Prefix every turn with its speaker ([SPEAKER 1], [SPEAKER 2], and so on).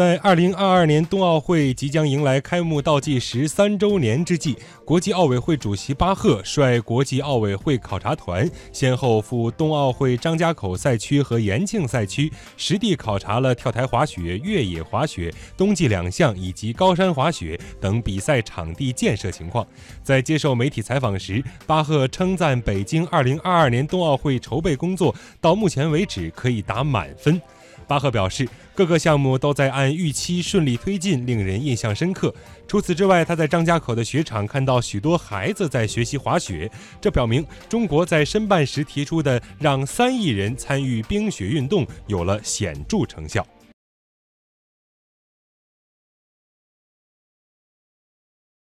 [SPEAKER 1] 在二零二二年冬奥会即将迎来开幕倒计时三周年之际，国际奥委会主席巴赫率国际奥委会考察团，先后赴冬奥会张家口赛区和延庆赛区，实地考察了跳台滑雪、越野滑雪、冬季两项以及高山滑雪等比赛场地建设情况。在接受媒体采访时，巴赫称赞北京二零二二年冬奥会筹备工作到目前为止可以打满分。巴赫表示，各个项目都在按预期顺利推进，令人印象深刻。除此之外，他在张家口的雪场看到许多孩子在学习滑雪，这表明中国在申办时提出的让三亿人参与冰雪运动有了显著成效。